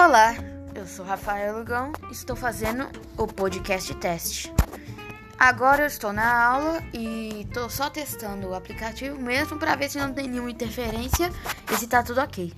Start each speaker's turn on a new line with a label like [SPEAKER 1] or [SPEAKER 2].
[SPEAKER 1] Olá, eu sou Rafael Lugão e estou fazendo o podcast teste. Agora eu estou na aula e estou só testando o aplicativo mesmo para ver se não tem nenhuma interferência e se está tudo ok.